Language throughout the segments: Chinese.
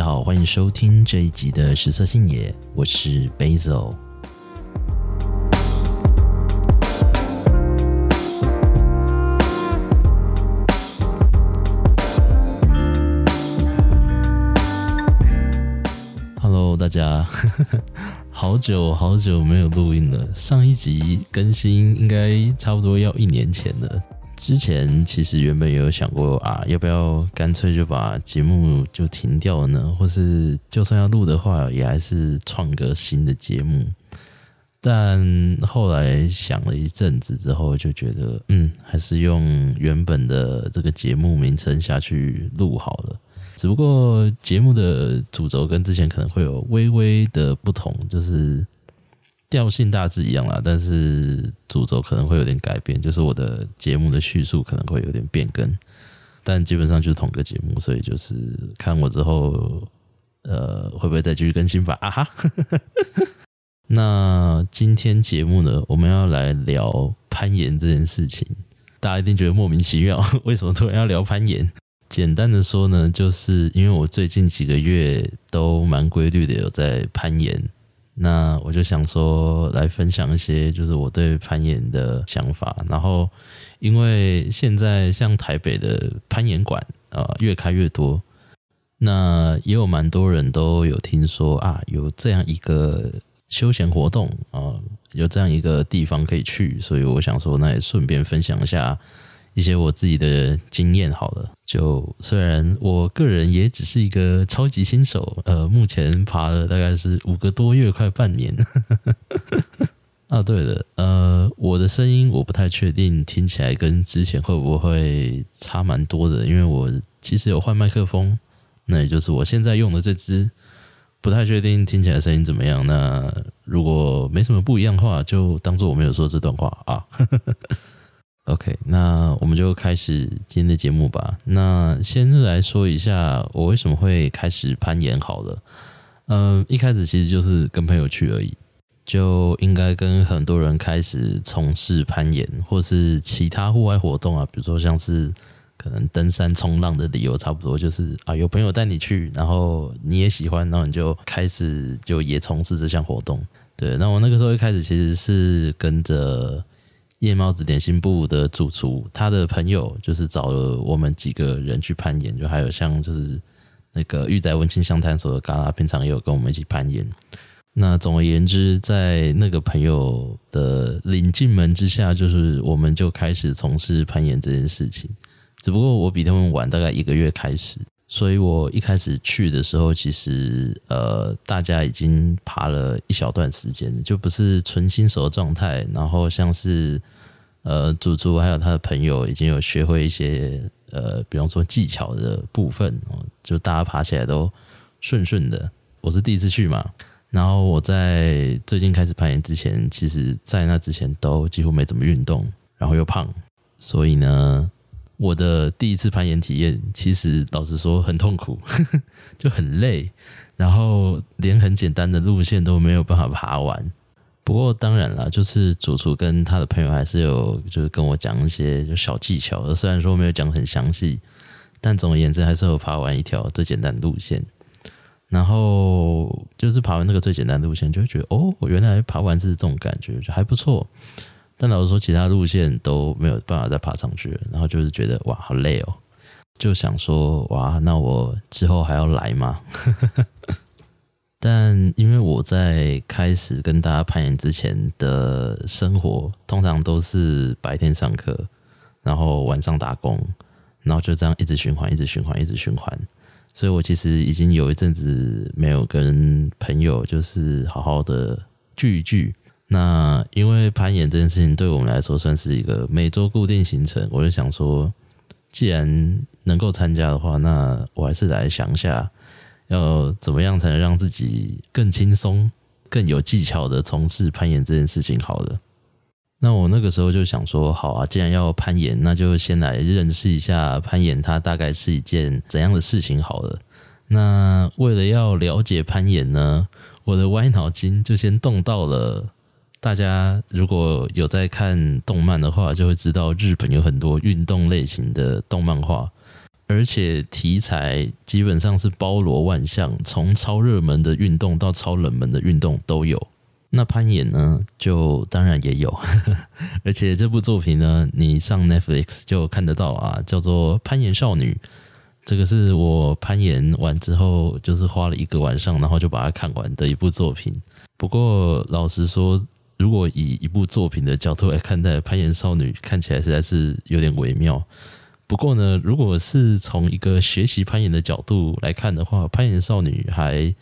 大家好，欢迎收听这一集的食色性也，我是 Basil。Hello，大家，好久好久没有录音了，上一集更新应该差不多要一年前了。之前其实原本也有想过啊，要不要干脆就把节目就停掉呢？或是就算要录的话，也还是创个新的节目。但后来想了一阵子之后，就觉得嗯，还是用原本的这个节目名称下去录好了。只不过节目的主轴跟之前可能会有微微的不同，就是。调性大致一样啦，但是主轴可能会有点改变，就是我的节目的叙述可能会有点变更，但基本上就是同个节目，所以就是看我之后，呃，会不会再继续更新吧？啊哈！那今天节目呢，我们要来聊攀岩这件事情，大家一定觉得莫名其妙，为什么突然要聊攀岩？简单的说呢，就是因为我最近几个月都蛮规律的有在攀岩。那我就想说，来分享一些就是我对攀岩的想法。然后，因为现在像台北的攀岩馆啊，越开越多，那也有蛮多人都有听说啊，有这样一个休闲活动啊，有这样一个地方可以去，所以我想说，那也顺便分享一下。一些我自己的经验好了，就虽然我个人也只是一个超级新手，呃，目前爬了大概是五个多月，快半年。啊，对了，呃，我的声音我不太确定，听起来跟之前会不会差蛮多的，因为我其实有换麦克风，那也就是我现在用的这支，不太确定听起来声音怎么样。那如果没什么不一样的话，就当做我没有说这段话啊。OK，那我们就开始今天的节目吧。那先来说一下我为什么会开始攀岩好了。嗯，一开始其实就是跟朋友去而已，就应该跟很多人开始从事攀岩或是其他户外活动啊，比如说像是可能登山、冲浪的理由差不多，就是啊有朋友带你去，然后你也喜欢，然后你就开始就也从事这项活动。对，那我那个时候一开始其实是跟着。夜猫子点心部的主厨，他的朋友就是找了我们几个人去攀岩，就还有像就是那个玉仔文青相探索的嘎啦，平常也有跟我们一起攀岩。那总而言之，在那个朋友的领进门之下，就是我们就开始从事攀岩这件事情。只不过我比他们晚大概一个月开始。所以我一开始去的时候，其实呃，大家已经爬了一小段时间，就不是纯新手的状态。然后像是呃，祖祖还有他的朋友已经有学会一些呃，比方说技巧的部分哦，就大家爬起来都顺顺的。我是第一次去嘛，然后我在最近开始攀岩之前，其实在那之前都几乎没怎么运动，然后又胖，所以呢。我的第一次攀岩体验，其实老实说很痛苦，就很累，然后连很简单的路线都没有办法爬完。不过当然了，就是主厨跟他的朋友还是有，就是跟我讲一些就小技巧。虽然说没有讲很详细，但总而言之还是有爬完一条最简单的路线。然后就是爬完那个最简单的路线，就会觉得哦，我原来爬完是这种感觉，就还不错。但老实说，其他路线都没有办法再爬上去了，然后就是觉得哇，好累哦，就想说哇，那我之后还要来吗？但因为我在开始跟大家攀岩之前的生活，通常都是白天上课，然后晚上打工，然后就这样一直循环，一直循环，一直循环，所以我其实已经有一阵子没有跟朋友就是好好的聚一聚。那因为攀岩这件事情对我们来说算是一个每周固定行程，我就想说，既然能够参加的话，那我还是来想一下，要怎么样才能让自己更轻松、更有技巧的从事攀岩这件事情。好了，那我那个时候就想说，好啊，既然要攀岩，那就先来认识一下攀岩，它大概是一件怎样的事情。好了，那为了要了解攀岩呢，我的歪脑筋就先动到了。大家如果有在看动漫的话，就会知道日本有很多运动类型的动漫画。而且题材基本上是包罗万象，从超热门的运动到超冷门的运动都有。那攀岩呢，就当然也有，而且这部作品呢，你上 Netflix 就看得到啊，叫做《攀岩少女》。这个是我攀岩完之后，就是花了一个晚上，然后就把它看完的一部作品。不过老实说，如果以一部作品的角度 来看待，《攀岩少女》看起来实在是有点微妙。不过呢，如果是从一个学习攀岩的角度来看的话，《攀岩少女》还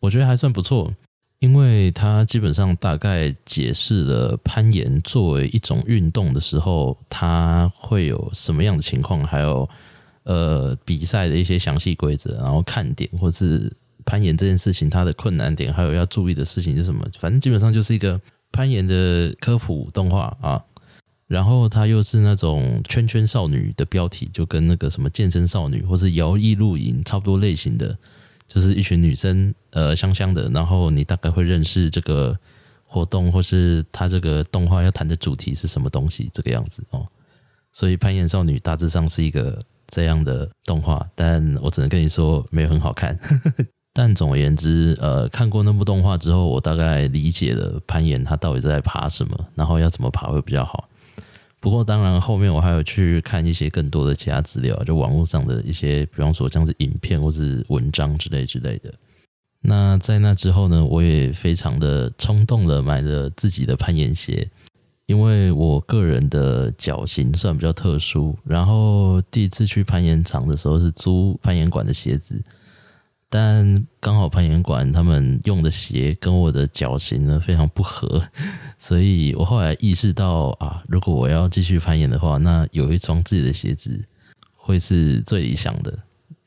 我觉得还算不错。因为它基本上大概解释了攀岩作为一种运动的时候，它会有什么样的情况，还有呃比赛的一些详细规则，然后看点，或是攀岩这件事情它的困难点，还有要注意的事情是什么。反正基本上就是一个攀岩的科普动画啊。然后它又是那种圈圈少女的标题，就跟那个什么健身少女或是摇曳露营差不多类型的。就是一群女生，呃，香香的，然后你大概会认识这个活动，或是它这个动画要谈的主题是什么东西，这个样子哦。所以攀岩少女大致上是一个这样的动画，但我只能跟你说没有很好看。但总而言之，呃，看过那部动画之后，我大概理解了攀岩它到底在爬什么，然后要怎么爬会比较好。不过，当然后面我还有去看一些更多的其他资料，就网络上的一些，比方说像是影片或是文章之类之类的。那在那之后呢，我也非常的冲动的买了自己的攀岩鞋，因为我个人的脚型算比较特殊，然后第一次去攀岩场的时候是租攀岩馆的鞋子。但刚好攀岩馆他们用的鞋跟我的脚型呢非常不合，所以我后来意识到啊，如果我要继续攀岩的话，那有一双自己的鞋子会是最理想的。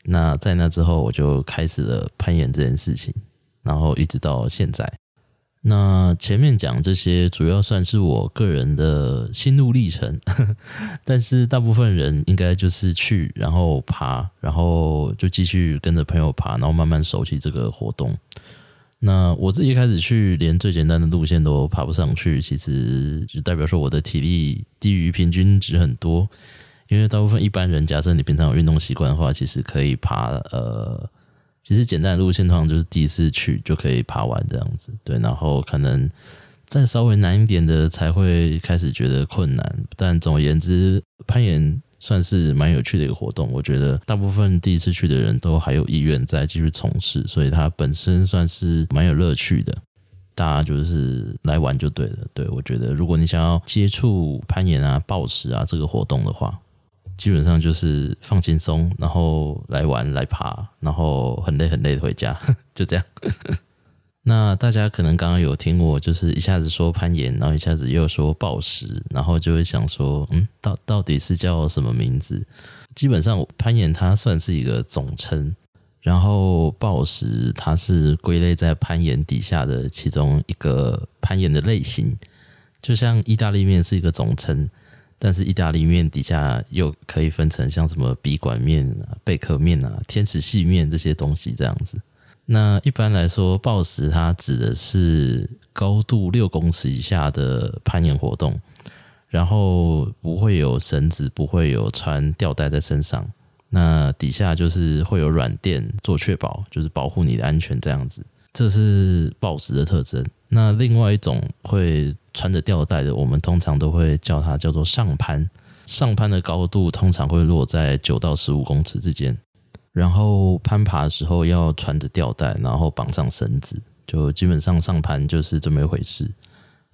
那在那之后，我就开始了攀岩这件事情，然后一直到现在。那前面讲这些主要算是我个人的心路历程，但是大部分人应该就是去，然后爬，然后就继续跟着朋友爬，然后慢慢熟悉这个活动。那我自己一开始去，连最简单的路线都爬不上去，其实就代表说我的体力低于平均值很多。因为大部分一般人，假设你平常有运动习惯的话，其实可以爬呃。其实简单的路线通常就是第一次去就可以爬完这样子，对，然后可能再稍微难一点的才会开始觉得困难。但总而言之，攀岩算是蛮有趣的一个活动，我觉得大部分第一次去的人都还有意愿再继续从事，所以它本身算是蛮有乐趣的。大家就是来玩就对了，对，我觉得如果你想要接触攀岩啊、暴石啊这个活动的话。基本上就是放轻松，然后来玩来爬，然后很累很累的回家，就这样。那大家可能刚刚有听我，就是一下子说攀岩，然后一下子又说暴食，然后就会想说，嗯，到到底是叫什么名字？基本上攀岩它算是一个总称，然后暴食它是归类在攀岩底下的其中一个攀岩的类型，就像意大利面是一个总称。但是意大利面底下又可以分成像什么笔管面啊、贝壳面啊、天使细面这些东西这样子。那一般来说，抱石它指的是高度六公尺以下的攀岩活动，然后不会有绳子，不会有穿吊带在身上。那底下就是会有软垫做确保，就是保护你的安全这样子。这是抱石的特征。那另外一种会穿着吊带的，我们通常都会叫它叫做上攀。上攀的高度通常会落在九到十五公尺之间，然后攀爬的时候要穿着吊带，然后绑上绳子，就基本上上攀就是这么一回事。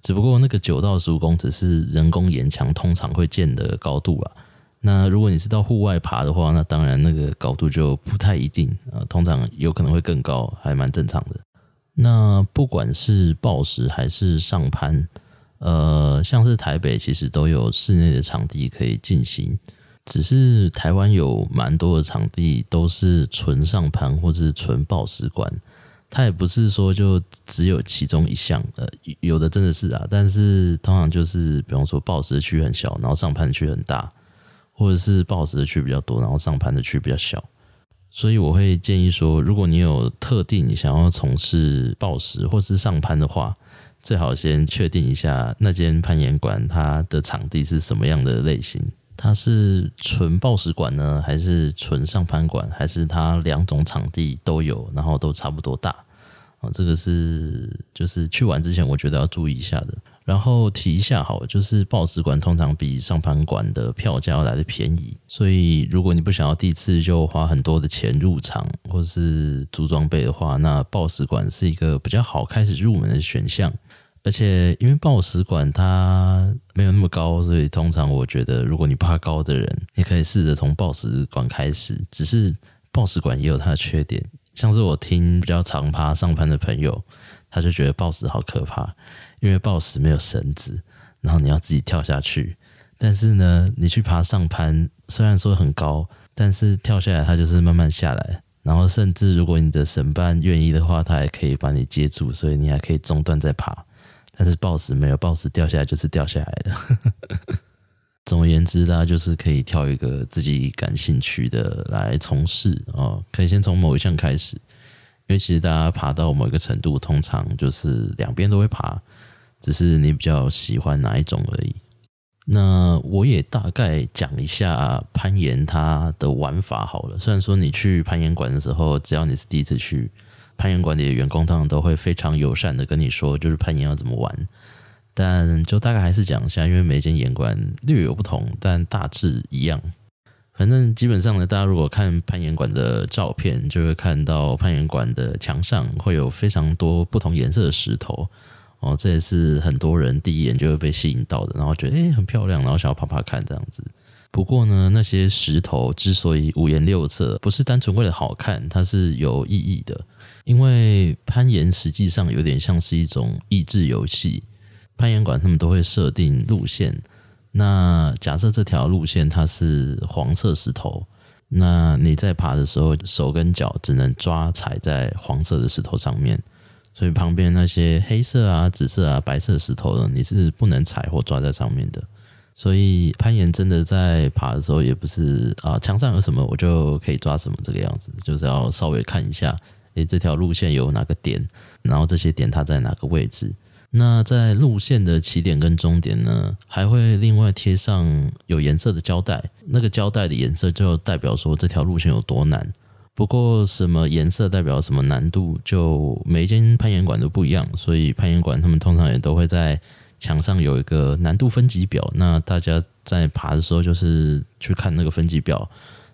只不过那个九到十五公尺是人工岩墙通常会建的高度啊。那如果你是到户外爬的话，那当然那个高度就不太一定啊，通常有可能会更高，还蛮正常的。那不管是报时还是上攀，呃，像是台北其实都有室内的场地可以进行，只是台湾有蛮多的场地都是纯上攀或者是纯报时馆，它也不是说就只有其中一项，呃，有的真的是啊，但是通常就是比方说报时的区很小，然后上攀区很大，或者是报时的区比较多，然后上攀的区比较小。所以我会建议说，如果你有特定想要从事抱石或是上攀的话，最好先确定一下那间攀岩馆它的场地是什么样的类型。它是纯抱石馆呢，还是纯上攀馆，还是它两种场地都有，然后都差不多大？啊，这个是就是去玩之前我觉得要注意一下的。然后提一下好，就是抱石馆通常比上盘馆的票价要来的便宜，所以如果你不想要第一次就花很多的钱入场或是租装备的话，那抱石馆是一个比较好开始入门的选项。而且因为抱石馆它没有那么高，所以通常我觉得如果你怕高的人，你可以试着从抱石馆开始。只是抱石馆也有它的缺点，像是我听比较常爬上盘的朋友，他就觉得抱石好可怕。因为抱石没有绳子，然后你要自己跳下去。但是呢，你去爬上攀，虽然说很高，但是跳下来它就是慢慢下来。然后甚至如果你的绳伴愿意的话，它也可以把你接住，所以你还可以中断再爬。但是抱石没有，抱石掉下来就是掉下来的。总而言之，大家就是可以挑一个自己感兴趣的来从事哦，可以先从某一项开始，因为其实大家爬到某一个程度，通常就是两边都会爬。只是你比较喜欢哪一种而已。那我也大概讲一下攀岩它的玩法好了。虽然说你去攀岩馆的时候，只要你是第一次去，攀岩馆里的员工通常都会非常友善的跟你说，就是攀岩要怎么玩。但就大概还是讲一下，因为每间岩馆略有不同，但大致一样。反正基本上呢，大家如果看攀岩馆的照片，就会看到攀岩馆的墙上会有非常多不同颜色的石头。哦，这也是很多人第一眼就会被吸引到的，然后觉得诶很漂亮，然后想要爬爬看这样子。不过呢，那些石头之所以五颜六色，不是单纯为了好看，它是有意义的。因为攀岩实际上有点像是一种益智游戏，攀岩馆他们都会设定路线。那假设这条路线它是黄色石头，那你在爬的时候，手跟脚只能抓踩在黄色的石头上面。所以旁边那些黑色啊、紫色啊、白色石头呢，你是不能踩或抓在上面的。所以攀岩真的在爬的时候，也不是啊，墙上有什么我就可以抓什么这个样子，就是要稍微看一下，诶，这条路线有哪个点，然后这些点它在哪个位置。那在路线的起点跟终点呢，还会另外贴上有颜色的胶带，那个胶带的颜色就代表说这条路线有多难。不过，什么颜色代表什么难度，就每一间攀岩馆都不一样，所以攀岩馆他们通常也都会在墙上有一个难度分级表。那大家在爬的时候，就是去看那个分级表，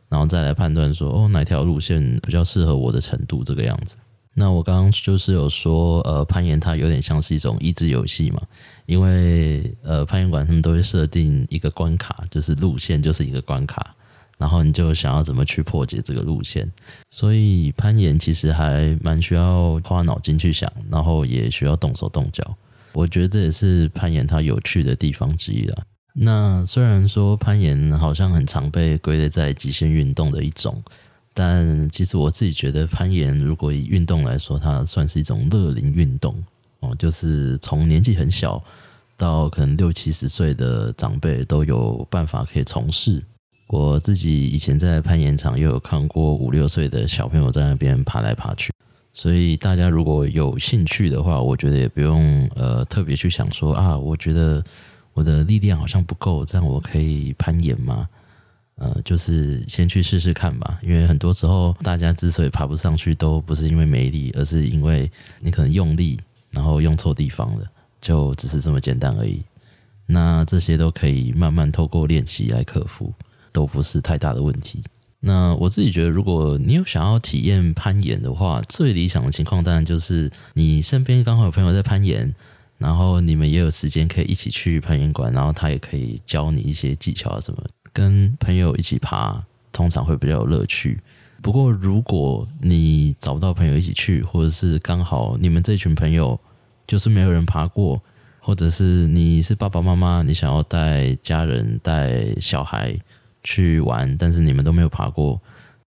然后再来判断说，哦，哪条路线比较适合我的程度，这个样子。那我刚刚就是有说，呃，攀岩它有点像是一种益智游戏嘛，因为呃，攀岩馆他们都会设定一个关卡，就是路线就是一个关卡。然后你就想要怎么去破解这个路线，所以攀岩其实还蛮需要花脑筋去想，然后也需要动手动脚。我觉得这也是攀岩它有趣的地方之一啦。那虽然说攀岩好像很常被归类在极限运动的一种，但其实我自己觉得攀岩如果以运动来说，它算是一种乐龄运动哦，就是从年纪很小到可能六七十岁的长辈都有办法可以从事。我自己以前在攀岩场也有看过五六岁的小朋友在那边爬来爬去，所以大家如果有兴趣的话，我觉得也不用呃特别去想说啊，我觉得我的力量好像不够，这样我可以攀岩吗？呃，就是先去试试看吧，因为很多时候大家之所以爬不上去，都不是因为没力，而是因为你可能用力，然后用错地方了，就只是这么简单而已。那这些都可以慢慢透过练习来克服。都不是太大的问题。那我自己觉得，如果你有想要体验攀岩的话，最理想的情况当然就是你身边刚好有朋友在攀岩，然后你们也有时间可以一起去攀岩馆，然后他也可以教你一些技巧啊什么。跟朋友一起爬，通常会比较有乐趣。不过，如果你找不到朋友一起去，或者是刚好你们这群朋友就是没有人爬过，或者是你是爸爸妈妈，你想要带家人带小孩。去玩，但是你们都没有爬过。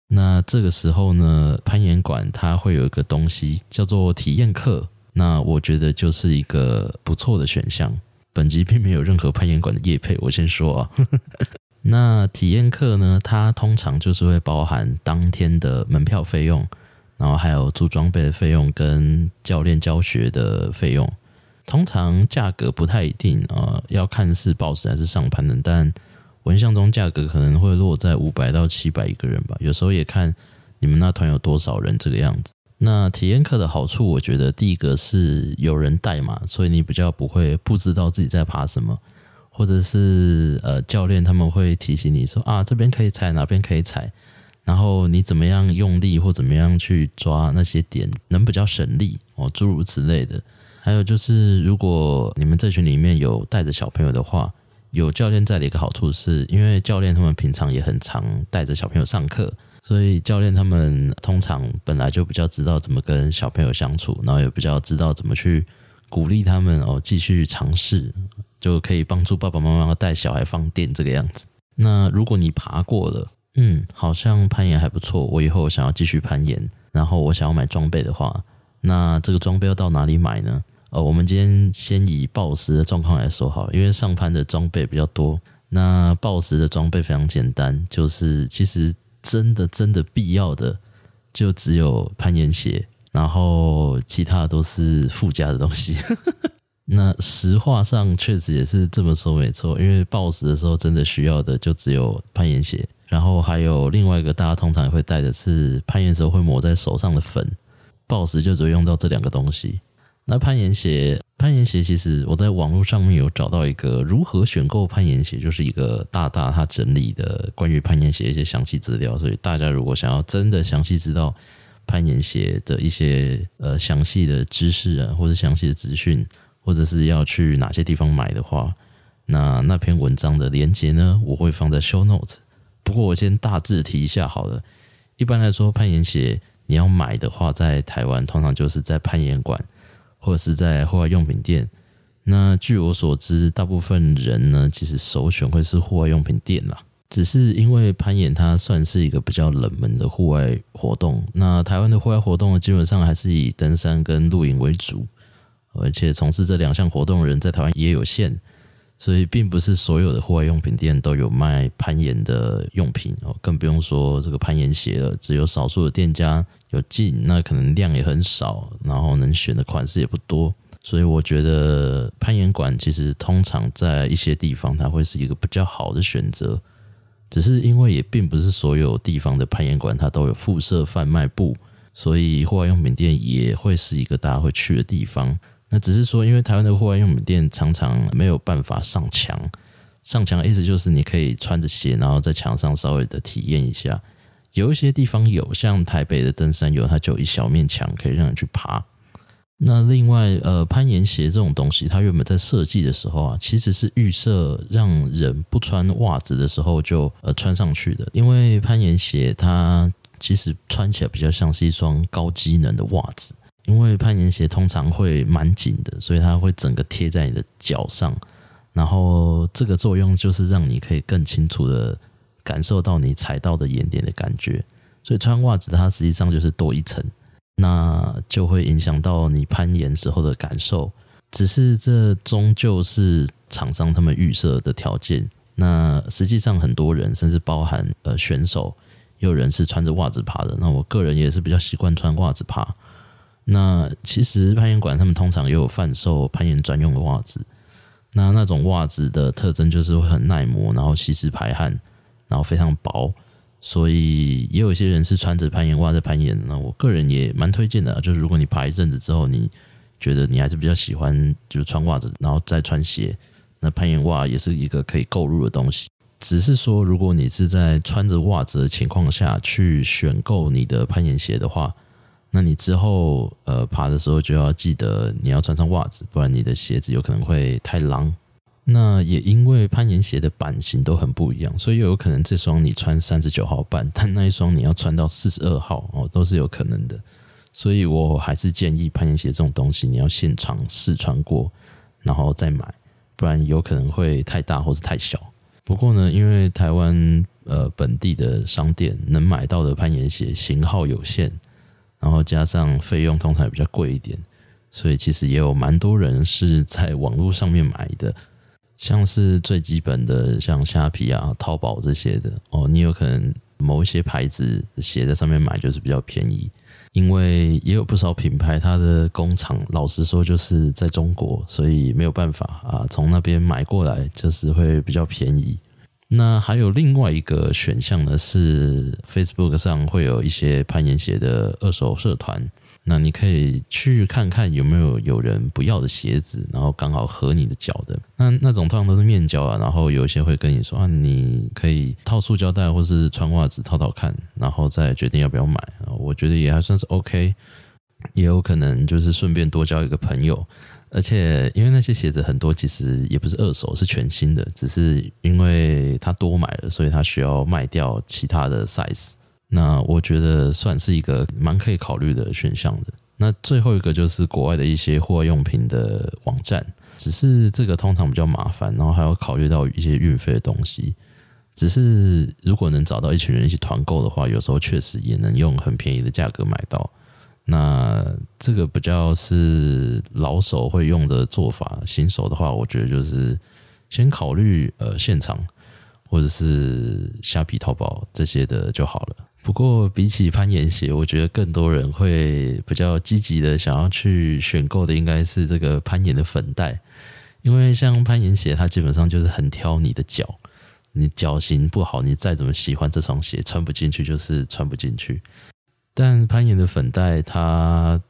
那这个时候呢，攀岩馆它会有一个东西叫做体验课。那我觉得就是一个不错的选项。本集并没有任何攀岩馆的业配，我先说啊。那体验课呢，它通常就是会包含当天的门票费用，然后还有租装备的费用跟教练教学的费用。通常价格不太一定啊，要看是报时还是上攀的，但。我印象中价格可能会落在五百到七百一个人吧，有时候也看你们那团有多少人这个样子。那体验课的好处，我觉得第一个是有人带嘛，所以你比较不会不知道自己在爬什么，或者是呃教练他们会提醒你说啊，这边可以踩，哪边可以踩，然后你怎么样用力或怎么样去抓那些点，能比较省力哦，诸如此类的。还有就是，如果你们这群里面有带着小朋友的话，有教练在的一个好处是，因为教练他们平常也很常带着小朋友上课。所以教练他们通常本来就比较知道怎么跟小朋友相处，然后也比较知道怎么去鼓励他们哦，继续尝试，就可以帮助爸爸妈妈带小孩放电这个样子。那如果你爬过了，嗯，好像攀岩还不错，我以后想要继续攀岩，然后我想要买装备的话，那这个装备要到哪里买呢？呃，我们今天先以暴石的状况来说好了，因为上攀的装备比较多，那暴石的装备非常简单，就是其实。真的真的必要的就只有攀岩鞋，然后其他的都是附加的东西。那实话上确实也是这么说没错，因为暴石的时候真的需要的就只有攀岩鞋，然后还有另外一个大家通常会带的是攀岩时候会抹在手上的粉，暴石就只会用到这两个东西。那攀岩鞋，攀岩鞋其实我在网络上面有找到一个如何选购攀岩鞋，就是一个大大他整理的关于攀岩鞋一些详细资料。所以大家如果想要真的详细知道攀岩鞋的一些呃详细的知识啊，或者详细的资讯，或者是要去哪些地方买的话，那那篇文章的链接呢，我会放在 show notes。不过我先大致提一下好了。一般来说，攀岩鞋你要买的话，在台湾通常就是在攀岩馆。或者是在户外用品店，那据我所知，大部分人呢，其实首选会是户外用品店啦。只是因为攀岩它算是一个比较冷门的户外活动，那台湾的户外活动，基本上还是以登山跟露营为主，而且从事这两项活动的人在台湾也有限，所以并不是所有的户外用品店都有卖攀岩的用品哦，更不用说这个攀岩鞋了，只有少数的店家。有进，那可能量也很少，然后能选的款式也不多，所以我觉得攀岩馆其实通常在一些地方它会是一个比较好的选择，只是因为也并不是所有地方的攀岩馆它都有附设贩卖部，所以户外用品店也会是一个大家会去的地方。那只是说，因为台湾的户外用品店常常没有办法上墙，上墙意思就是你可以穿着鞋，然后在墙上稍微的体验一下。有一些地方有，像台北的登山有，它就一小面墙可以让你去爬。那另外，呃，攀岩鞋这种东西，它原本在设计的时候啊，其实是预设让人不穿袜子的时候就呃穿上去的，因为攀岩鞋它其实穿起来比较像是一双高机能的袜子，因为攀岩鞋通常会蛮紧的，所以它会整个贴在你的脚上，然后这个作用就是让你可以更清楚的。感受到你踩到的岩点的感觉，所以穿袜子它实际上就是多一层，那就会影响到你攀岩时候的感受。只是这终究是厂商他们预设的条件。那实际上很多人，甚至包含呃选手，有人是穿着袜子爬的。那我个人也是比较习惯穿袜子爬。那其实攀岩馆他们通常也有贩售攀岩专用的袜子。那那种袜子的特征就是会很耐磨，然后吸湿排汗。然后非常薄，所以也有一些人是穿着攀岩袜在攀岩。那我个人也蛮推荐的，就是如果你爬一阵子之后，你觉得你还是比较喜欢就是穿袜子，然后再穿鞋，那攀岩袜也是一个可以购入的东西。只是说，如果你是在穿着袜子的情况下去选购你的攀岩鞋的话，那你之后呃爬的时候就要记得你要穿上袜子，不然你的鞋子有可能会太狼。那也因为攀岩鞋的版型都很不一样，所以有可能这双你穿三十九号半，但那一双你要穿到四十二号哦，都是有可能的。所以我还是建议攀岩鞋这种东西，你要现场试穿过，然后再买，不然有可能会太大或是太小。不过呢，因为台湾呃本地的商店能买到的攀岩鞋型号有限，然后加上费用通常也比较贵一点，所以其实也有蛮多人是在网络上面买的。像是最基本的，像虾皮啊、淘宝这些的哦，你有可能某一些牌子写在上面买就是比较便宜，因为也有不少品牌它的工厂老实说就是在中国，所以没有办法啊，从那边买过来就是会比较便宜。那还有另外一个选项呢，是 Facebook 上会有一些攀岩鞋的二手社团。那你可以去看看有没有有人不要的鞋子，然后刚好合你的脚的。那那种通常都是面胶啊，然后有一些会跟你说啊，你可以套塑胶带或是穿袜子套套看，然后再决定要不要买。我觉得也还算是 OK，也有可能就是顺便多交一个朋友。而且因为那些鞋子很多其实也不是二手，是全新的，只是因为他多买了，所以他需要卖掉其他的 size。那我觉得算是一个蛮可以考虑的选项的。那最后一个就是国外的一些户外用品的网站，只是这个通常比较麻烦，然后还要考虑到一些运费的东西。只是如果能找到一群人一起团购的话，有时候确实也能用很便宜的价格买到。那这个比较是老手会用的做法，新手的话，我觉得就是先考虑呃现场或者是虾皮淘宝这些的就好了。不过，比起攀岩鞋，我觉得更多人会比较积极的想要去选购的，应该是这个攀岩的粉袋。因为像攀岩鞋，它基本上就是很挑你的脚，你脚型不好，你再怎么喜欢这双鞋，穿不进去就是穿不进去。但攀岩的粉袋，它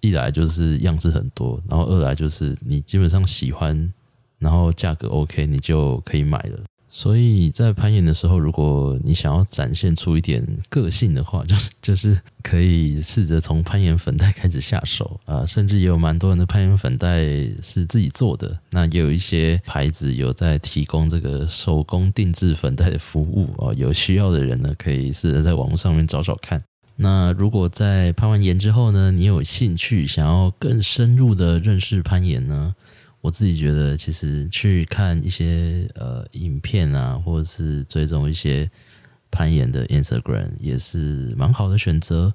一来就是样式很多，然后二来就是你基本上喜欢，然后价格 OK，你就可以买了。所以在攀岩的时候，如果你想要展现出一点个性的话，就就是可以试着从攀岩粉袋开始下手啊，甚至也有蛮多人的攀岩粉袋是自己做的。那也有一些牌子有在提供这个手工定制粉袋的服务啊，有需要的人呢，可以试着在网络上面找找看。那如果在攀完岩之后呢，你有兴趣想要更深入的认识攀岩呢？我自己觉得，其实去看一些呃影片啊，或者是追踪一些攀岩的 Instagram 也是蛮好的选择。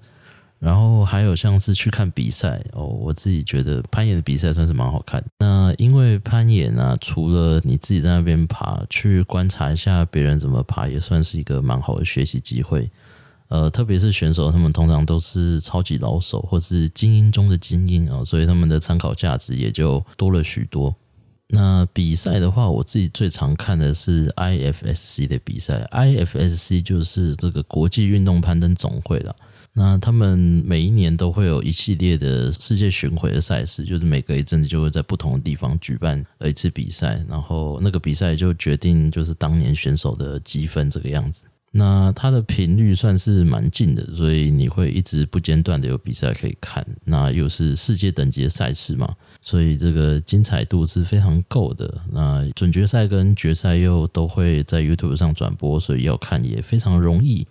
然后还有像是去看比赛哦，我自己觉得攀岩的比赛算是蛮好看。那因为攀岩啊，除了你自己在那边爬，去观察一下别人怎么爬，也算是一个蛮好的学习机会。呃，特别是选手，他们通常都是超级老手，或是精英中的精英啊，所以他们的参考价值也就多了许多。那比赛的话，我自己最常看的是 IFSC 的比赛，IFSC 就是这个国际运动攀登总会了。那他们每一年都会有一系列的世界巡回的赛事，就是每隔一阵子就会在不同的地方举办一次比赛，然后那个比赛就决定就是当年选手的积分这个样子。那它的频率算是蛮近的，所以你会一直不间断的有比赛可以看。那又是世界等级的赛事嘛，所以这个精彩度是非常够的。那准决赛跟决赛又都会在 YouTube 上转播，所以要看也非常容易。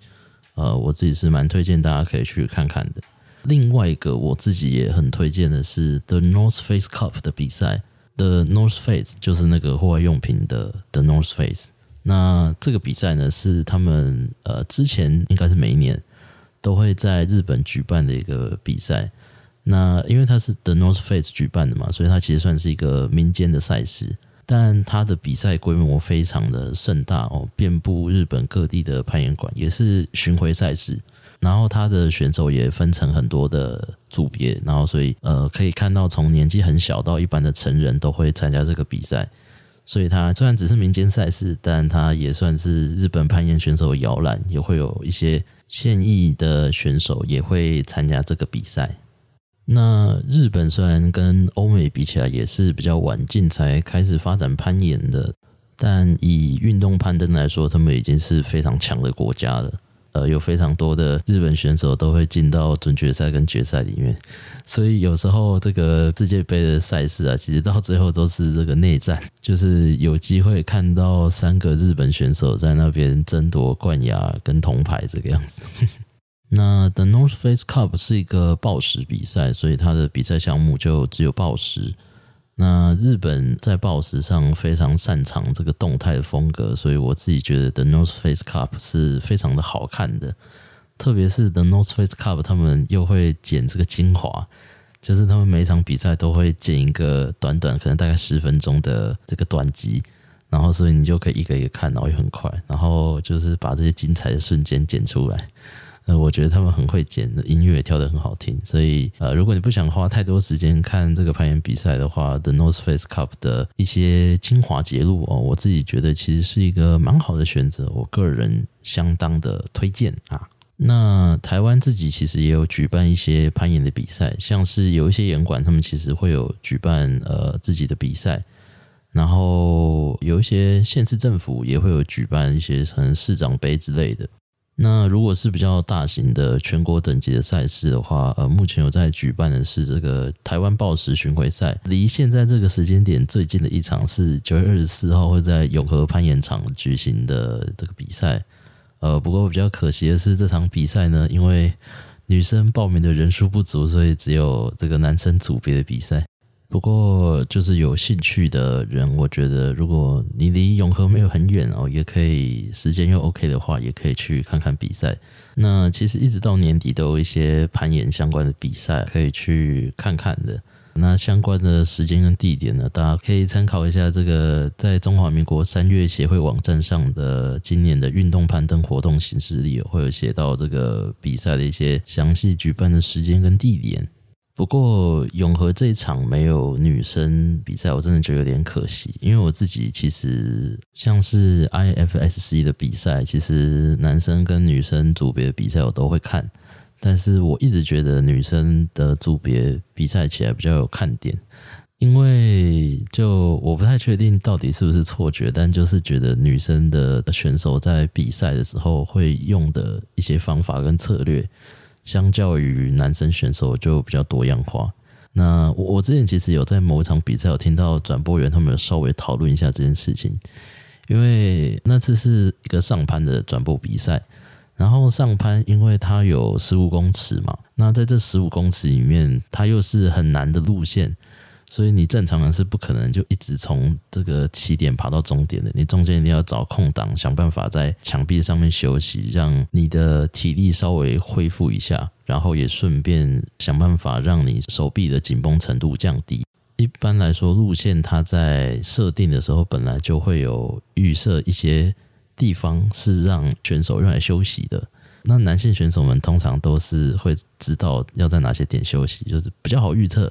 呃，我自己是蛮推荐大家可以去看看的。另外一个我自己也很推荐的是 The North Face Cup 的比赛，The North Face 就是那个户外用品的 The North Face。那这个比赛呢，是他们呃之前应该是每一年都会在日本举办的一个比赛。那因为它是 The North Face 举办的嘛，所以它其实算是一个民间的赛事，但它的比赛规模非常的盛大哦，遍布日本各地的攀岩馆，也是巡回赛事。然后它的选手也分成很多的组别，然后所以呃可以看到从年纪很小到一般的成人都会参加这个比赛。所以它虽然只是民间赛事，但它也算是日本攀岩选手摇篮，也会有一些现役的选手也会参加这个比赛。那日本虽然跟欧美比起来也是比较晚近才开始发展攀岩的，但以运动攀登来说，他们已经是非常强的国家了。呃，有非常多的日本选手都会进到准决赛跟决赛里面，所以有时候这个世界杯的赛事啊，其实到最后都是这个内战，就是有机会看到三个日本选手在那边争夺冠亚跟铜牌这个样子。那 The North Face Cup 是一个报时比赛，所以它的比赛项目就只有报时。那日本在报纸上非常擅长这个动态的风格，所以我自己觉得 The North Face Cup 是非常的好看的。特别是 The North Face Cup，他们又会剪这个精华，就是他们每场比赛都会剪一个短短可能大概十分钟的这个短集，然后所以你就可以一个一个看，然后也很快，然后就是把这些精彩的瞬间剪出来。呃，我觉得他们很会剪，音乐也跳得很好听。所以，呃，如果你不想花太多时间看这个攀岩比赛的话，The North Face Cup 的一些精华节录哦，我自己觉得其实是一个蛮好的选择，我个人相当的推荐啊。那台湾自己其实也有举办一些攀岩的比赛，像是有一些岩馆，他们其实会有举办呃自己的比赛。然后有一些县市政府也会有举办一些可能市长杯之类的。那如果是比较大型的全国等级的赛事的话，呃，目前有在举办的是这个台湾报时巡回赛。离现在这个时间点最近的一场是九月二十四号会在永和攀岩场举行的这个比赛。呃，不过比较可惜的是这场比赛呢，因为女生报名的人数不足，所以只有这个男生组别的比赛。不过，就是有兴趣的人，我觉得如果你离永和没有很远哦，也可以时间又 OK 的话，也可以去看看比赛。那其实一直到年底都有一些攀岩相关的比赛可以去看看的。那相关的时间跟地点呢，大家可以参考一下这个在中华民国山岳协会网站上的今年的运动攀登活动行事历，会有写到这个比赛的一些详细举办的时间跟地点。不过永和这一场没有女生比赛，我真的觉得有点可惜。因为我自己其实像是 IFSC 的比赛，其实男生跟女生组别的比赛我都会看，但是我一直觉得女生的组别比赛起来比较有看点。因为就我不太确定到底是不是错觉，但就是觉得女生的选手在比赛的时候会用的一些方法跟策略。相较于男生选手就比较多样化。那我我之前其实有在某一场比赛有听到转播员他们有稍微讨论一下这件事情，因为那次是一个上攀的转播比赛，然后上攀因为它有十五公尺嘛，那在这十五公尺里面，它又是很难的路线。所以你正常人是不可能就一直从这个起点爬到终点的，你中间一定要找空档，想办法在墙壁上面休息，让你的体力稍微恢复一下，然后也顺便想办法让你手臂的紧绷程度降低。一般来说，路线它在设定的时候本来就会有预设一些地方是让选手用来休息的。那男性选手们通常都是会知道要在哪些点休息，就是比较好预测。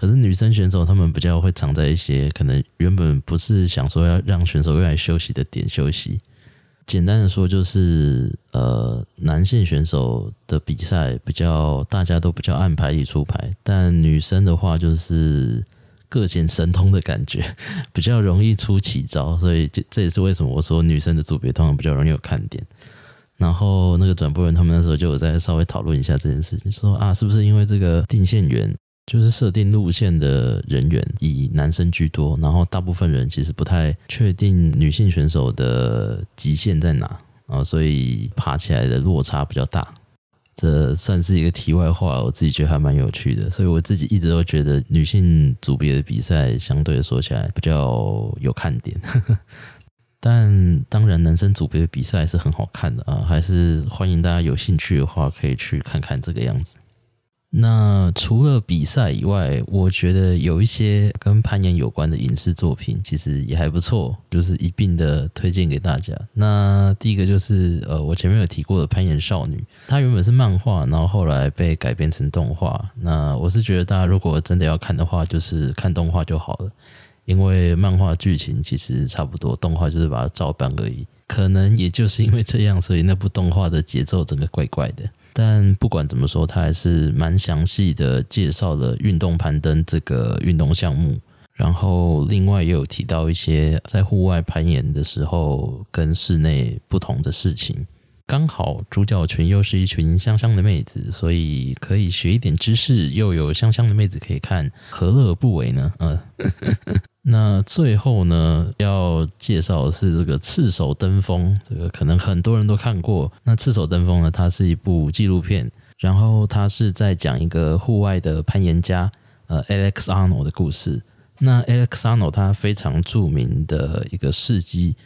可是女生选手她们比较会藏在一些可能原本不是想说要让选手用来休息的点休息。简单的说就是，呃，男性选手的比赛比较大家都比较按牌理出牌，但女生的话就是各显神通的感觉，比较容易出奇招，所以这这也是为什么我说女生的组别通常比较容易有看点。然后那个转播员他们那时候就有在稍微讨论一下这件事情，说啊，是不是因为这个定线员？就是设定路线的人员以男生居多，然后大部分人其实不太确定女性选手的极限在哪啊，所以爬起来的落差比较大。这算是一个题外话，我自己觉得还蛮有趣的，所以我自己一直都觉得女性组别的比赛相对说起来比较有看点。但当然，男生组别的比赛是很好看的啊，还是欢迎大家有兴趣的话可以去看看这个样子。那除了比赛以外，我觉得有一些跟攀岩有关的影视作品，其实也还不错，就是一并的推荐给大家。那第一个就是呃，我前面有提过的《攀岩少女》，它原本是漫画，然后后来被改编成动画。那我是觉得大家如果真的要看的话，就是看动画就好了，因为漫画剧情其实差不多，动画就是把它照搬而已。可能也就是因为这样，所以那部动画的节奏整个怪怪的。但不管怎么说，它还是蛮详细的介绍了运动攀登这个运动项目。然后另外也有提到一些在户外攀岩的时候跟室内不同的事情。刚好主角群又是一群香香的妹子，所以可以学一点知识，又有香香的妹子可以看，何乐而不为呢？嗯。那最后呢，要介绍的是这个《赤手登峰》，这个可能很多人都看过。那《赤手登峰》呢，它是一部纪录片，然后它是在讲一个户外的攀岩家，呃，Alex Arnold 的故事。那 Alex Arnold 他非常著名的一个事迹，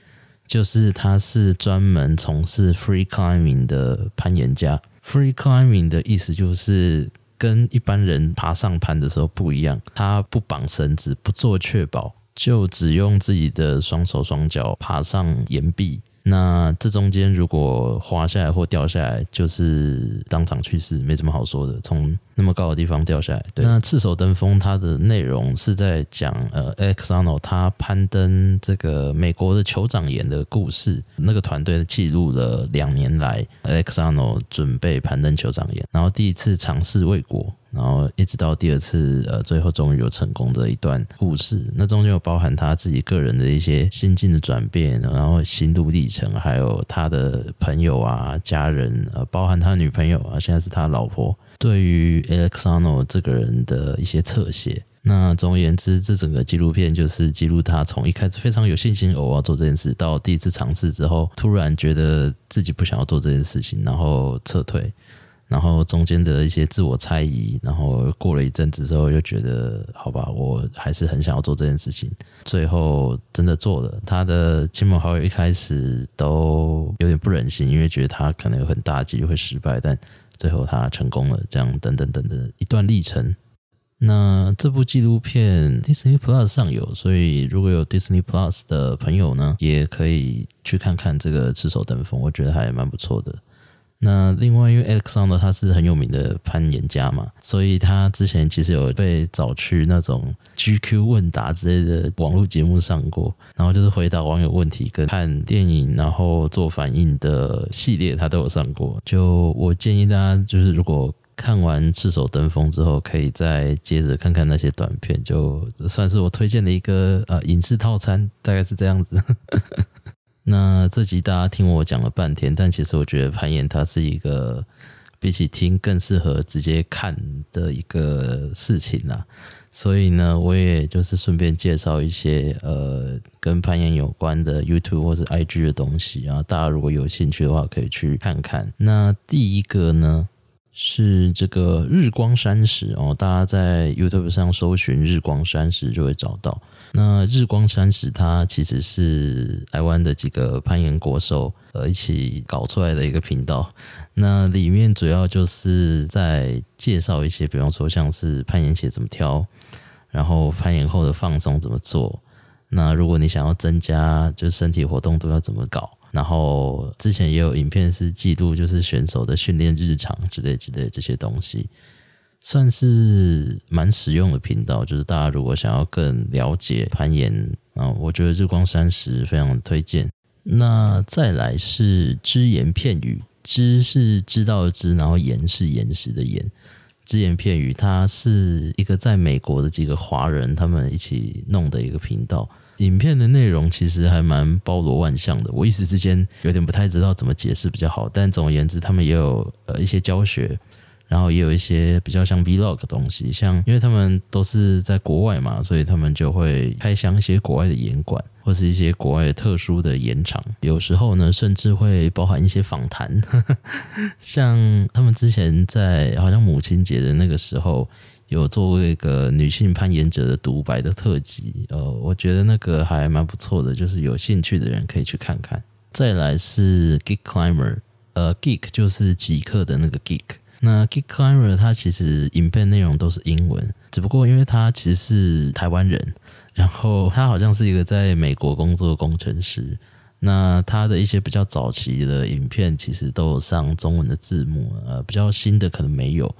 就是他是专门从事 free climbing 的攀岩家。free climbing 的意思就是。跟一般人爬上攀的时候不一样，他不绑绳子，不做确保，就只用自己的双手双脚爬上岩壁。那这中间如果滑下来或掉下来，就是当场去世，没什么好说的。从那么高的地方掉下来，对。那赤手登峰它的内容是在讲呃，Alex Honnold 他攀登这个美国的酋长岩的故事。那个团队记录了两年来 Alex Honnold 准备攀登酋长岩，然后第一次尝试未果。然后一直到第二次，呃，最后终于有成功的一段故事。那中间有包含他自己个人的一些心境的转变，然后心路历程，还有他的朋友啊、家人，呃，包含他女朋友啊，现在是他老婆，对于 Alexano 这个人的一些侧写。那总而言之，这整个纪录片就是记录他从一开始非常有信心，哦，我要做这件事，到第一次尝试之后，突然觉得自己不想要做这件事情，然后撤退。然后中间的一些自我猜疑，然后过了一阵子之后，又觉得好吧，我还是很想要做这件事情。最后真的做了。他的亲朋好友一开始都有点不忍心，因为觉得他可能有很大几率会失败，但最后他成功了。这样等等等等一段历程。那这部纪录片 Disney Plus 上有，所以如果有 Disney Plus 的朋友呢，也可以去看看这个赤手登峰，我觉得还蛮不错的。那另外，因为 Alexon 呢他是很有名的攀岩家嘛，所以他之前其实有被找去那种 GQ 问答之类的网络节目上过，然后就是回答网友问题跟看电影，然后做反应的系列，他都有上过。就我建议大家，就是如果看完赤手登峰之后，可以再接着看看那些短片，就算是我推荐的一个呃影视套餐，大概是这样子。那这集大家听我讲了半天，但其实我觉得攀岩它是一个比起听更适合直接看的一个事情啦。所以呢，我也就是顺便介绍一些呃跟攀岩有关的 YouTube 或是 IG 的东西，然后大家如果有兴趣的话，可以去看看。那第一个呢是这个日光山石哦，大家在 YouTube 上搜寻日光山石就会找到。那日光山石，它其实是台湾的几个攀岩国手呃一起搞出来的一个频道。那里面主要就是在介绍一些，比方说像是攀岩鞋怎么挑，然后攀岩后的放松怎么做。那如果你想要增加就身体活动度要怎么搞？然后之前也有影片是记录就是选手的训练日常之类之类这些东西。算是蛮实用的频道，就是大家如果想要更了解攀岩啊，我觉得日光山石非常推荐。那再来是只言片语，知是知道的知，然后岩是岩石的岩。只言片语，它是一个在美国的几个华人他们一起弄的一个频道。影片的内容其实还蛮包罗万象的，我一时之间有点不太知道怎么解释比较好。但总而言之，他们也有呃一些教学。然后也有一些比较像 Vlog 的东西，像因为他们都是在国外嘛，所以他们就会开箱一些国外的岩馆，或是一些国外特殊的岩场。有时候呢，甚至会包含一些访谈。像他们之前在好像母亲节的那个时候，有做过一个女性攀岩者的独白的特辑。呃，我觉得那个还蛮不错的，就是有兴趣的人可以去看看。再来是 Geek Climber，呃，Geek 就是极客的那个 Geek。那 Kick Climber 他其实影片内容都是英文，只不过因为他其实是台湾人，然后他好像是一个在美国工作的工程师，那他的一些比较早期的影片其实都有上中文的字幕，呃，比较新的可能没有。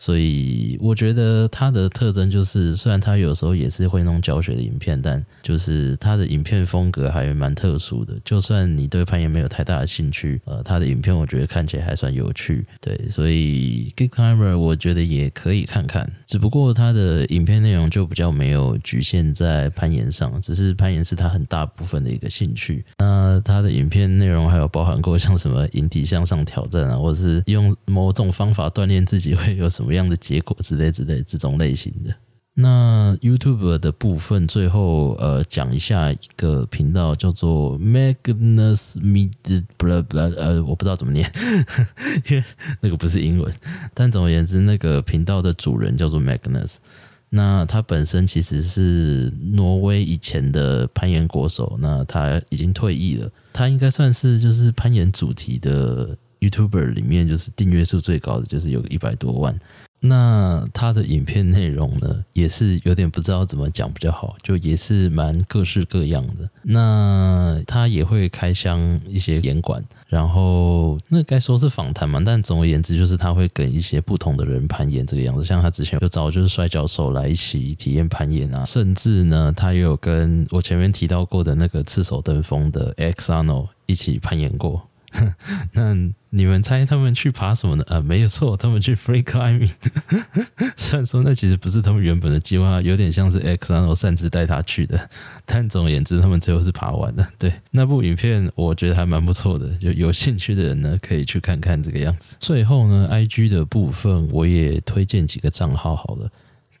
所以我觉得他的特征就是，虽然他有时候也是会弄教学的影片，但就是他的影片风格还蛮特殊的。就算你对攀岩没有太大的兴趣，呃，他的影片我觉得看起来还算有趣。对，所以 Geek Climber 我觉得也可以看看，只不过他的影片内容就比较没有局限在攀岩上，只是攀岩是他很大部分的一个兴趣。那他的影片内容还有包含过像什么引体向上挑战啊，或者是用某种方法锻炼自己会有什么。什么样的结果之类之类这种类型的。那 YouTube 的部分最后呃讲一下一个频道叫做 Magnus Meet blah blah 呃我不知道怎么念，因为那个不是英文。但总而言之，那个频道的主人叫做 Magnus。那他本身其实是挪威以前的攀岩国手，那他已经退役了。他应该算是就是攀岩主题的。YouTuber 里面就是订阅数最高的，就是有一百多万。那他的影片内容呢，也是有点不知道怎么讲比较好，就也是蛮各式各样的。那他也会开箱一些岩馆，然后那该说是访谈嘛，但总而言之就是他会跟一些不同的人攀岩这个样子。像他之前有找就是摔跤手来一起体验攀岩啊，甚至呢，他也有跟我前面提到过的那个赤手登峰的 Xano 一起攀岩过。那你们猜他们去爬什么呢？啊，没有错，他们去 free climbing。虽然说那其实不是他们原本的计划，有点像是 X 然后擅自带他去的，但总而言之，他们最后是爬完了。对，那部影片我觉得还蛮不错的，就有兴趣的人呢可以去看看这个样子。最后呢，IG 的部分我也推荐几个账号好了。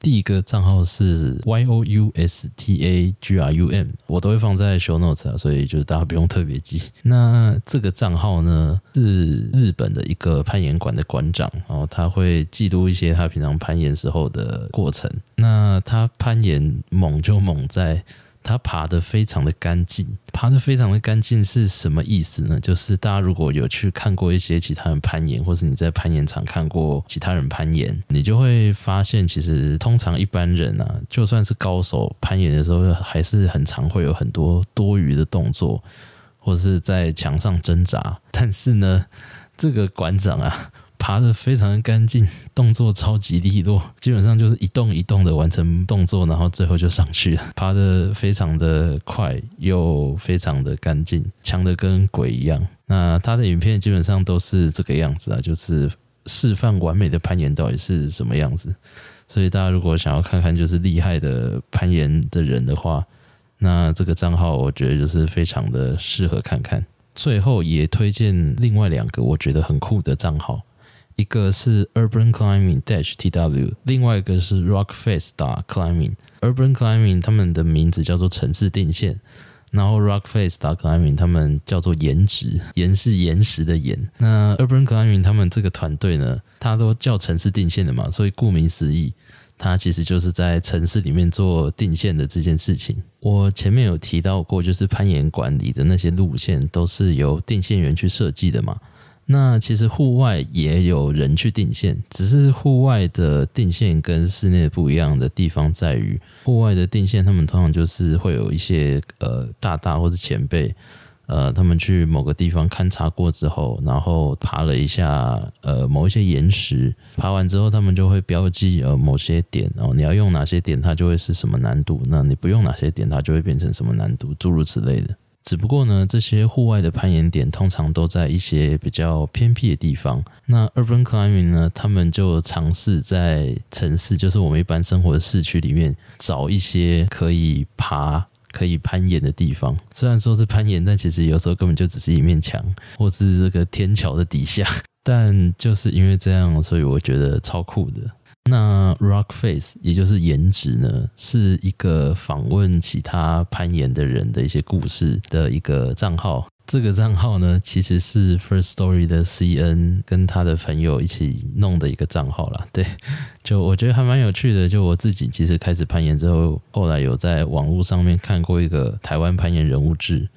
第一个账号是 Y O U S T A G R U M，我都会放在 show notes 啊，所以就是大家不用特别记。那这个账号呢，是日本的一个攀岩馆的馆长，然后他会记录一些他平常攀岩时候的过程。那他攀岩猛就猛在。他爬得非常的干净，爬得非常的干净是什么意思呢？就是大家如果有去看过一些其他人攀岩，或是你在攀岩场看过其他人攀岩，你就会发现，其实通常一般人啊，就算是高手攀岩的时候，还是很常会有很多多余的动作，或是在墙上挣扎。但是呢，这个馆长啊。爬得非常干净，动作超级利落，基本上就是一动一动的完成动作，然后最后就上去了。爬得非常的快，又非常的干净，强的跟鬼一样。那他的影片基本上都是这个样子啊，就是示范完美的攀岩到底是什么样子。所以大家如果想要看看就是厉害的攀岩的人的话，那这个账号我觉得就是非常的适合看看。最后也推荐另外两个我觉得很酷的账号。一个是 Urban Climbing Dash TW，另外一个是 Rock Face Climbing。Urban Climbing 他们的名字叫做城市定线，然后 Rock Face Climbing 他们叫做岩质，岩是岩石的岩。那 Urban Climbing 他们这个团队呢，他都叫城市定线的嘛，所以顾名思义，他其实就是在城市里面做定线的这件事情。我前面有提到过，就是攀岩馆里的那些路线都是由定线员去设计的嘛。那其实户外也有人去定线，只是户外的定线跟室内不一样的地方在于，户外的定线他们通常就是会有一些呃大大或者前辈，呃他们去某个地方勘察过之后，然后爬了一下呃某一些岩石，爬完之后他们就会标记呃某些点，哦你要用哪些点它就会是什么难度，那你不用哪些点它就会变成什么难度，诸如此类的。只不过呢，这些户外的攀岩点通常都在一些比较偏僻的地方。那 Urban Climbing 呢，他们就尝试在城市，就是我们一般生活的市区里面，找一些可以爬、可以攀岩的地方。虽然说是攀岩，但其实有时候根本就只是一面墙，或是这个天桥的底下。但就是因为这样，所以我觉得超酷的。那 Rock Face 也就是颜值呢，是一个访问其他攀岩的人的一些故事的一个账号。这个账号呢，其实是 First Story 的 CN 跟他的朋友一起弄的一个账号啦。对，就我觉得还蛮有趣的。就我自己其实开始攀岩之后，后来有在网络上面看过一个台湾攀岩人物志。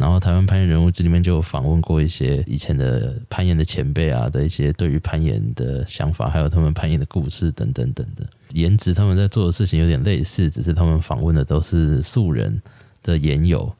然后台湾攀岩人物志里面就有访问过一些以前的攀岩的前辈啊的一些对于攀岩的想法，还有他们攀岩的故事等等等等。颜值他们在做的事情有点类似，只是他们访问的都是素人的研友。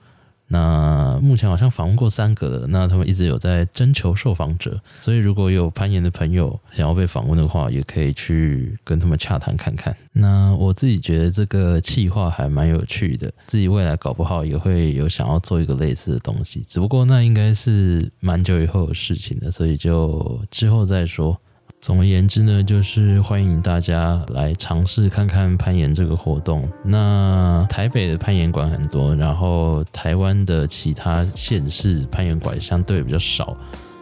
那目前好像访问过三个了，那他们一直有在征求受访者，所以如果有攀岩的朋友想要被访问的话，也可以去跟他们洽谈看看。那我自己觉得这个企划还蛮有趣的，自己未来搞不好也会有想要做一个类似的东西，只不过那应该是蛮久以后的事情了，所以就之后再说。总而言之呢，就是欢迎大家来尝试看看攀岩这个活动。那台北的攀岩馆很多，然后台湾的其他县市攀岩馆相对比较少，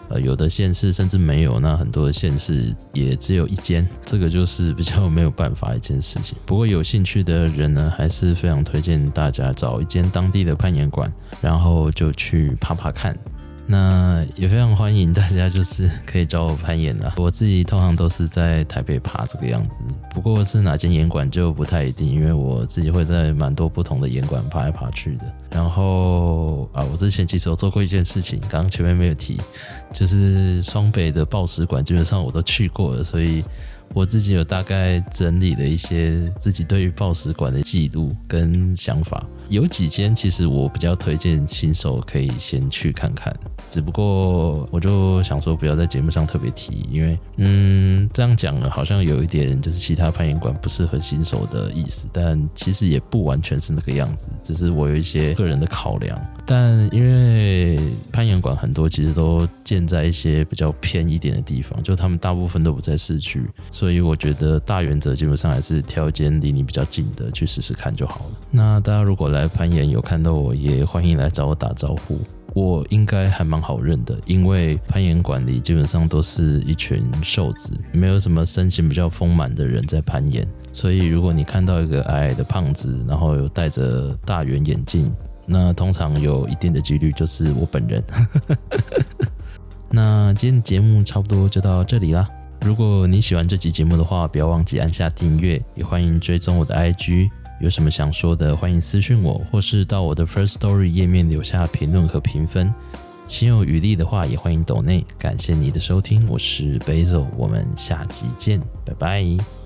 呃，有的县市甚至没有，那很多的县市也只有一间，这个就是比较没有办法一件事情。不过有兴趣的人呢，还是非常推荐大家找一间当地的攀岩馆，然后就去爬爬看。那也非常欢迎大家，就是可以找我攀岩啦。我自己通常都是在台北爬这个样子，不过是哪间岩馆就不太一定，因为我自己会在蛮多不同的岩馆爬来爬去的。然后啊，我之前其实有做过一件事情，刚刚前面没有提，就是双北的报石馆，基本上我都去过了，所以我自己有大概整理了一些自己对于报石馆的记录跟想法，有几间其实我比较推荐新手可以先去看看。只不过我就想说，不要在节目上特别提，因为嗯，这样讲了好像有一点就是其他攀岩馆不适合新手的意思，但其实也不完全是那个样子，只是我有一些个人的考量。但因为攀岩馆很多其实都建在一些比较偏一点的地方，就他们大部分都不在市区，所以我觉得大原则基本上还是挑一间离你比较近的去试试看就好了。那大家如果来来攀岩有看到我，也欢迎来找我打招呼。我应该还蛮好认的，因为攀岩馆里基本上都是一群瘦子，没有什么身形比较丰满的人在攀岩。所以如果你看到一个矮矮的胖子，然后有戴着大圆眼镜，那通常有一定的几率就是我本人。那今天的节目差不多就到这里啦。如果你喜欢这期节目的话，不要忘记按下订阅，也欢迎追踪我的 IG。有什么想说的，欢迎私讯我，或是到我的 First Story 页面留下评论和评分。心有余力的话，也欢迎抖内。感谢你的收听，我是 Basil，我们下集见，拜拜。